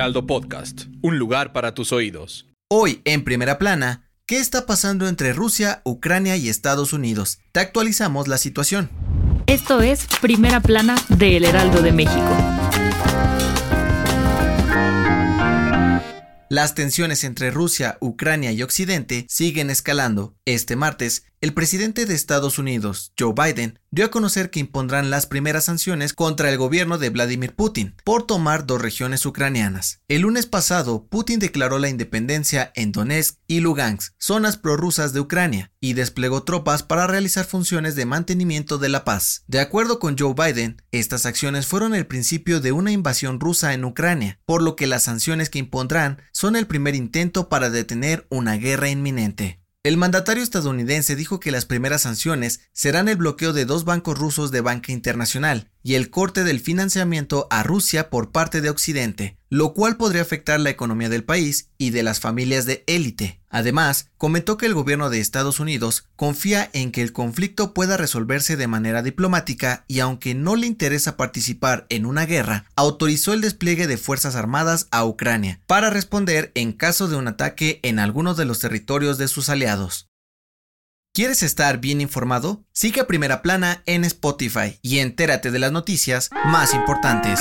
Heraldo Podcast, un lugar para tus oídos. Hoy, en primera plana, ¿qué está pasando entre Rusia, Ucrania y Estados Unidos? Te actualizamos la situación. Esto es Primera Plana de El Heraldo de México. Las tensiones entre Rusia, Ucrania y Occidente siguen escalando. Este martes, el presidente de Estados Unidos, Joe Biden, dio a conocer que impondrán las primeras sanciones contra el gobierno de Vladimir Putin por tomar dos regiones ucranianas. El lunes pasado, Putin declaró la independencia en Donetsk y Lugansk, zonas prorrusas de Ucrania, y desplegó tropas para realizar funciones de mantenimiento de la paz. De acuerdo con Joe Biden, estas acciones fueron el principio de una invasión rusa en Ucrania, por lo que las sanciones que impondrán son el primer intento para detener una guerra inminente. El mandatario estadounidense dijo que las primeras sanciones serán el bloqueo de dos bancos rusos de banca internacional y el corte del financiamiento a Rusia por parte de Occidente, lo cual podría afectar la economía del país y de las familias de élite. Además, comentó que el gobierno de Estados Unidos confía en que el conflicto pueda resolverse de manera diplomática y aunque no le interesa participar en una guerra, autorizó el despliegue de Fuerzas Armadas a Ucrania para responder en caso de un ataque en alguno de los territorios de sus aliados. ¿Quieres estar bien informado? Sigue a Primera Plana en Spotify y entérate de las noticias más importantes.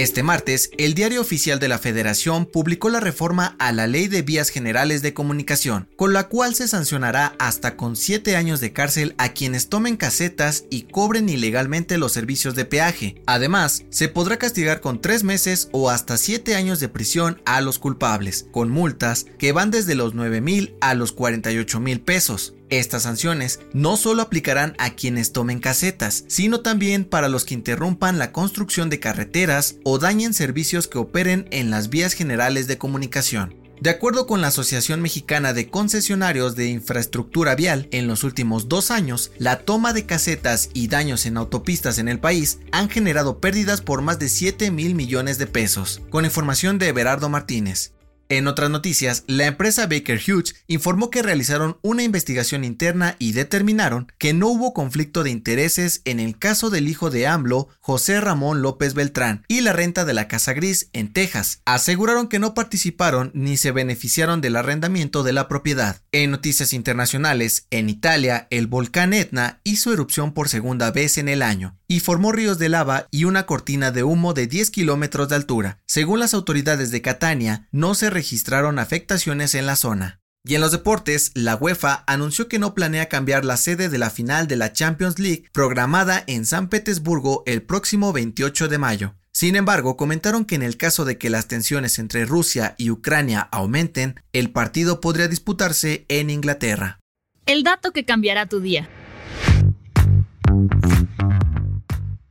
Este martes, el Diario Oficial de la Federación publicó la reforma a la Ley de Vías Generales de Comunicación, con la cual se sancionará hasta con 7 años de cárcel a quienes tomen casetas y cobren ilegalmente los servicios de peaje. Además, se podrá castigar con 3 meses o hasta 7 años de prisión a los culpables, con multas que van desde los 9 mil a los 48 mil pesos. Estas sanciones no solo aplicarán a quienes tomen casetas, sino también para los que interrumpan la construcción de carreteras o dañen servicios que operen en las vías generales de comunicación. De acuerdo con la Asociación Mexicana de Concesionarios de Infraestructura Vial, en los últimos dos años, la toma de casetas y daños en autopistas en el país han generado pérdidas por más de 7 mil millones de pesos. Con información de Everardo Martínez. En otras noticias, la empresa Baker Hughes informó que realizaron una investigación interna y determinaron que no hubo conflicto de intereses en el caso del hijo de AMLO, José Ramón López Beltrán, y la renta de la Casa Gris en Texas. Aseguraron que no participaron ni se beneficiaron del arrendamiento de la propiedad. En noticias internacionales, en Italia, el volcán Etna hizo erupción por segunda vez en el año y formó ríos de lava y una cortina de humo de 10 kilómetros de altura. Según las autoridades de Catania, no se registraron afectaciones en la zona. Y en los deportes, la UEFA anunció que no planea cambiar la sede de la final de la Champions League programada en San Petersburgo el próximo 28 de mayo. Sin embargo, comentaron que en el caso de que las tensiones entre Rusia y Ucrania aumenten, el partido podría disputarse en Inglaterra. El dato que cambiará tu día.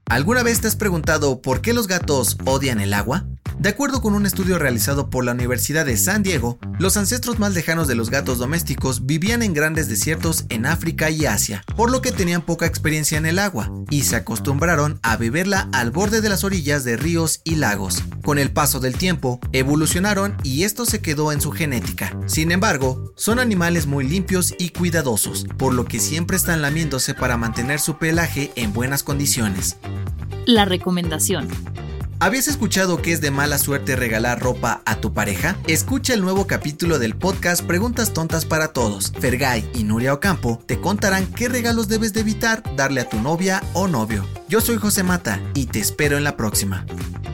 ¿Alguna vez te has preguntado por qué los gatos odian el agua? De acuerdo con un estudio realizado por la Universidad de San Diego, los ancestros más lejanos de los gatos domésticos vivían en grandes desiertos en África y Asia, por lo que tenían poca experiencia en el agua y se acostumbraron a beberla al borde de las orillas de ríos y lagos. Con el paso del tiempo, evolucionaron y esto se quedó en su genética. Sin embargo, son animales muy limpios y cuidadosos, por lo que siempre están lamiéndose para mantener su pelaje en buenas condiciones. La recomendación. ¿Habías escuchado que es de mala suerte regalar ropa a tu pareja? Escucha el nuevo capítulo del podcast Preguntas Tontas para Todos. Fergay y Nuria Ocampo te contarán qué regalos debes de evitar darle a tu novia o novio. Yo soy José Mata y te espero en la próxima.